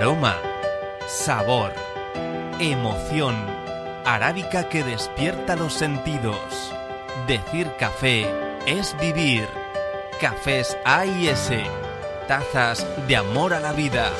Aroma, sabor, emoción, arábica que despierta los sentidos. Decir café es vivir. Cafés A y S, tazas de amor a la vida.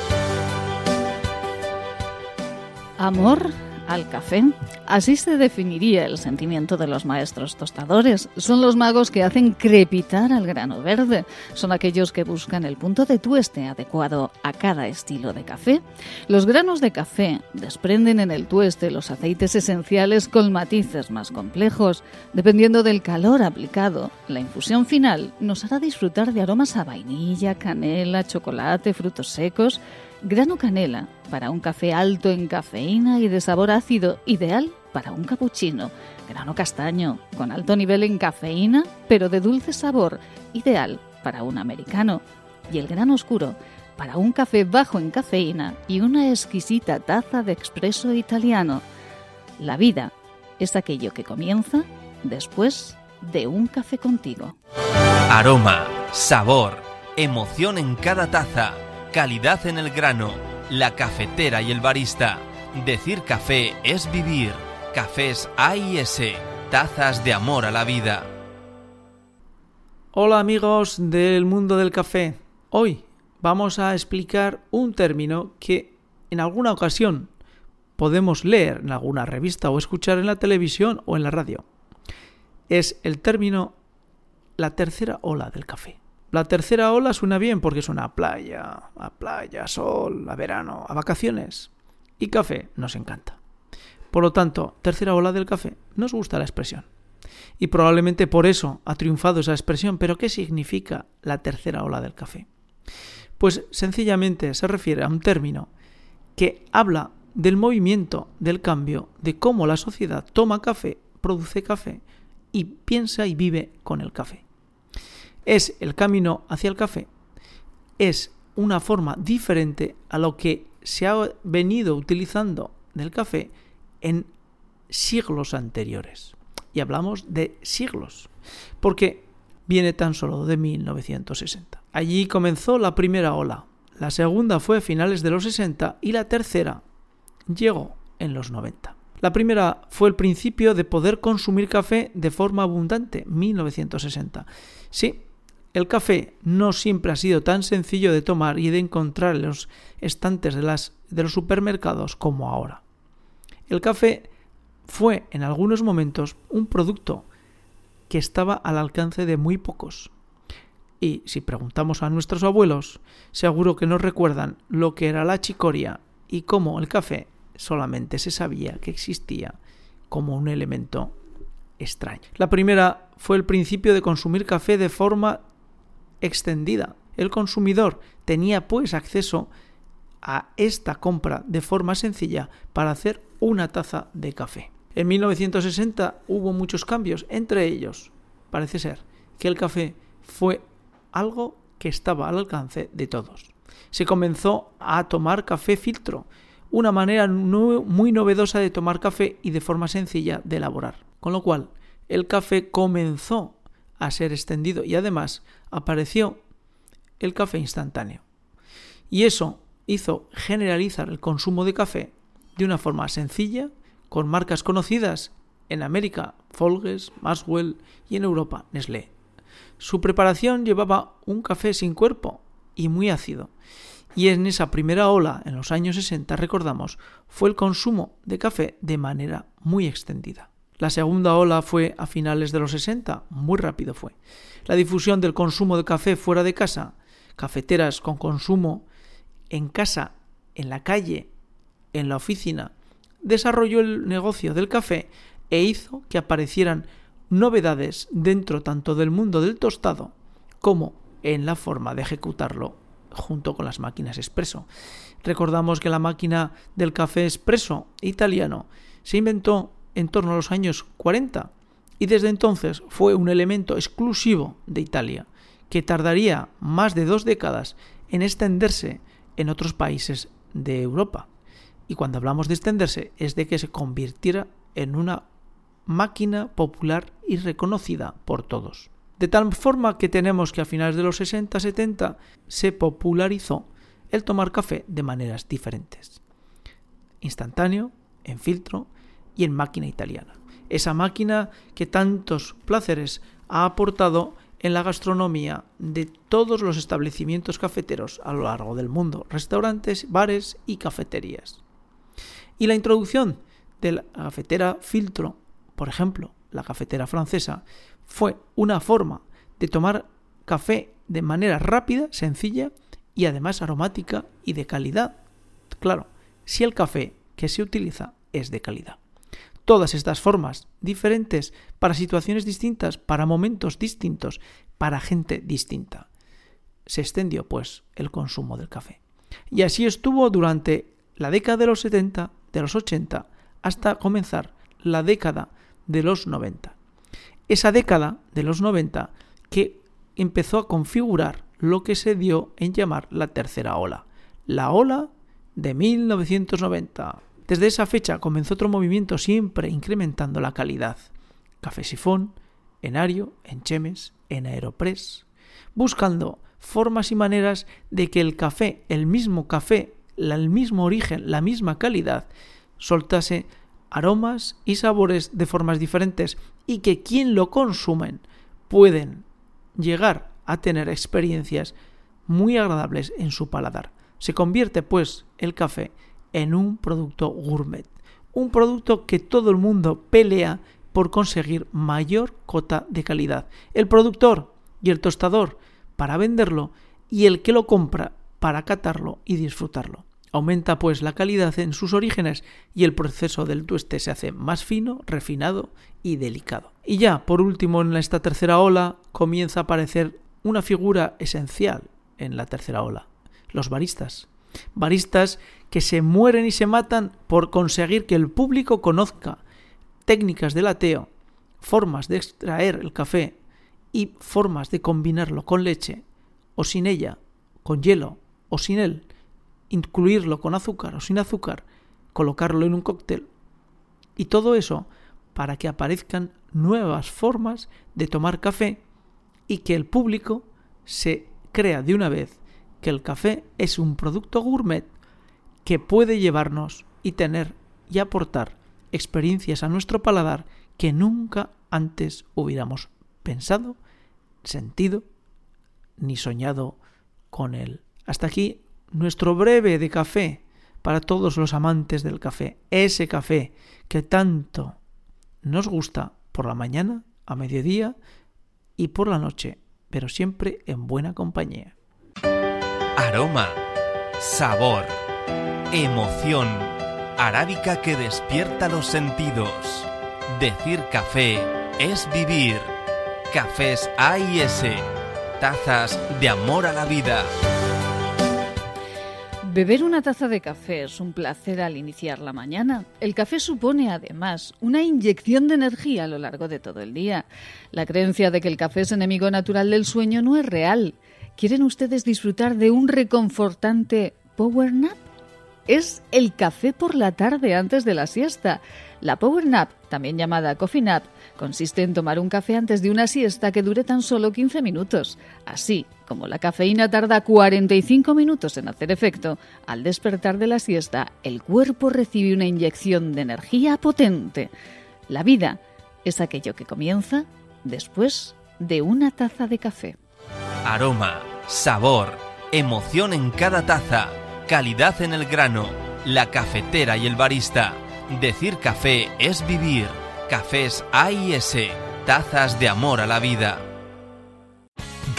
Amor al café. Así se definiría el sentimiento de los maestros tostadores. Son los magos que hacen crepitar al grano verde. Son aquellos que buscan el punto de tueste adecuado a cada estilo de café. Los granos de café desprenden en el tueste los aceites esenciales con matices más complejos. Dependiendo del calor aplicado, la infusión final nos hará disfrutar de aromas a vainilla, canela, chocolate, frutos secos Grano canela para un café alto en cafeína y de sabor ácido, ideal para un cappuccino. Grano castaño con alto nivel en cafeína, pero de dulce sabor, ideal para un americano. Y el grano oscuro para un café bajo en cafeína y una exquisita taza de expreso italiano. La vida es aquello que comienza después de un café contigo. Aroma, sabor, emoción en cada taza calidad en el grano, la cafetera y el barista. Decir café es vivir. Cafés A y S, tazas de amor a la vida. Hola amigos del mundo del café. Hoy vamos a explicar un término que en alguna ocasión podemos leer en alguna revista o escuchar en la televisión o en la radio. Es el término la tercera ola del café. La tercera ola suena bien porque suena a playa, a playa, sol, a verano, a vacaciones. Y café nos encanta. Por lo tanto, tercera ola del café, nos gusta la expresión. Y probablemente por eso ha triunfado esa expresión, pero ¿qué significa la tercera ola del café? Pues sencillamente se refiere a un término que habla del movimiento, del cambio, de cómo la sociedad toma café, produce café y piensa y vive con el café es el camino hacia el café. Es una forma diferente a lo que se ha venido utilizando del café en siglos anteriores. Y hablamos de siglos, porque viene tan solo de 1960. Allí comenzó la primera ola, la segunda fue a finales de los 60 y la tercera llegó en los 90. La primera fue el principio de poder consumir café de forma abundante, 1960. Sí, el café no siempre ha sido tan sencillo de tomar y de encontrar en los estantes de, las, de los supermercados como ahora. El café fue en algunos momentos un producto que estaba al alcance de muy pocos. Y si preguntamos a nuestros abuelos, seguro que nos recuerdan lo que era la chicoria y cómo el café solamente se sabía que existía como un elemento extraño. La primera fue el principio de consumir café de forma extendida. El consumidor tenía pues acceso a esta compra de forma sencilla para hacer una taza de café. En 1960 hubo muchos cambios, entre ellos parece ser que el café fue algo que estaba al alcance de todos. Se comenzó a tomar café filtro, una manera muy novedosa de tomar café y de forma sencilla de elaborar. Con lo cual, el café comenzó a ser extendido y además apareció el café instantáneo. Y eso hizo generalizar el consumo de café de una forma sencilla, con marcas conocidas en América, Folges, Maxwell y en Europa, Nestlé. Su preparación llevaba un café sin cuerpo y muy ácido. Y en esa primera ola, en los años 60, recordamos, fue el consumo de café de manera muy extendida. La segunda ola fue a finales de los 60, muy rápido fue. La difusión del consumo de café fuera de casa, cafeteras con consumo en casa, en la calle, en la oficina, desarrolló el negocio del café e hizo que aparecieran novedades dentro tanto del mundo del tostado como en la forma de ejecutarlo junto con las máquinas expreso. Recordamos que la máquina del café expreso italiano se inventó en torno a los años 40 y desde entonces fue un elemento exclusivo de Italia, que tardaría más de dos décadas en extenderse en otros países de Europa. Y cuando hablamos de extenderse es de que se convirtiera en una máquina popular y reconocida por todos. De tal forma que tenemos que a finales de los 60-70 se popularizó el tomar café de maneras diferentes. Instantáneo, en filtro y en máquina italiana. Esa máquina que tantos placeres ha aportado en la gastronomía de todos los establecimientos cafeteros a lo largo del mundo, restaurantes, bares y cafeterías. Y la introducción de la cafetera filtro, por ejemplo, la cafetera francesa, fue una forma de tomar café de manera rápida, sencilla y además aromática y de calidad. Claro, si el café que se utiliza es de calidad. Todas estas formas diferentes para situaciones distintas, para momentos distintos, para gente distinta. Se extendió pues el consumo del café. Y así estuvo durante la década de los 70, de los 80, hasta comenzar la década de los 90. Esa década de los 90 que empezó a configurar lo que se dio en llamar la tercera ola. La ola de 1990. Desde esa fecha comenzó otro movimiento siempre incrementando la calidad. Café Sifón, en Ario, en Chemes, en Aeropress, buscando formas y maneras de que el café, el mismo café, el mismo origen, la misma calidad, soltase aromas y sabores de formas diferentes y que quien lo consumen pueden llegar a tener experiencias muy agradables en su paladar. Se convierte pues el café en un producto gourmet, un producto que todo el mundo pelea por conseguir mayor cota de calidad. El productor y el tostador para venderlo y el que lo compra para catarlo y disfrutarlo. Aumenta pues la calidad en sus orígenes y el proceso del tueste se hace más fino, refinado y delicado. Y ya, por último, en esta tercera ola comienza a aparecer una figura esencial en la tercera ola, los baristas. Baristas que se mueren y se matan por conseguir que el público conozca técnicas del ateo, formas de extraer el café y formas de combinarlo con leche o sin ella, con hielo o sin él, incluirlo con azúcar o sin azúcar, colocarlo en un cóctel. Y todo eso para que aparezcan nuevas formas de tomar café y que el público se crea de una vez que el café es un producto gourmet que puede llevarnos y tener y aportar experiencias a nuestro paladar que nunca antes hubiéramos pensado, sentido ni soñado con él. Hasta aquí nuestro breve de café para todos los amantes del café, ese café que tanto nos gusta por la mañana, a mediodía y por la noche, pero siempre en buena compañía. Aroma, sabor, emoción, arábica que despierta los sentidos. Decir café es vivir. Cafés A y S, tazas de amor a la vida. Beber una taza de café es un placer al iniciar la mañana. El café supone además una inyección de energía a lo largo de todo el día. La creencia de que el café es enemigo natural del sueño no es real. ¿Quieren ustedes disfrutar de un reconfortante power nap? Es el café por la tarde antes de la siesta. La power nap, también llamada coffee nap, consiste en tomar un café antes de una siesta que dure tan solo 15 minutos. Así, como la cafeína tarda 45 minutos en hacer efecto, al despertar de la siesta, el cuerpo recibe una inyección de energía potente. La vida es aquello que comienza después de una taza de café. Aroma, sabor, emoción en cada taza, calidad en el grano, la cafetera y el barista. Decir café es vivir. Cafés A y S, tazas de amor a la vida.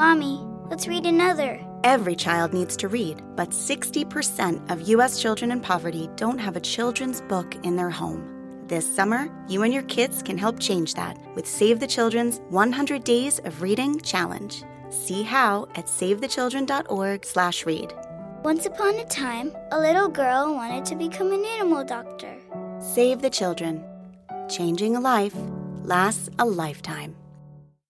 Mommy, let's read another. Every child needs to read, but 60% of U.S. children in poverty don't have a children's book in their home. This summer, you and your kids can help change that with Save the Children's 100 Days of Reading Challenge. See how at savethechildren.org/read. Once upon a time, a little girl wanted to become an animal doctor. Save the Children. Changing a life lasts a lifetime.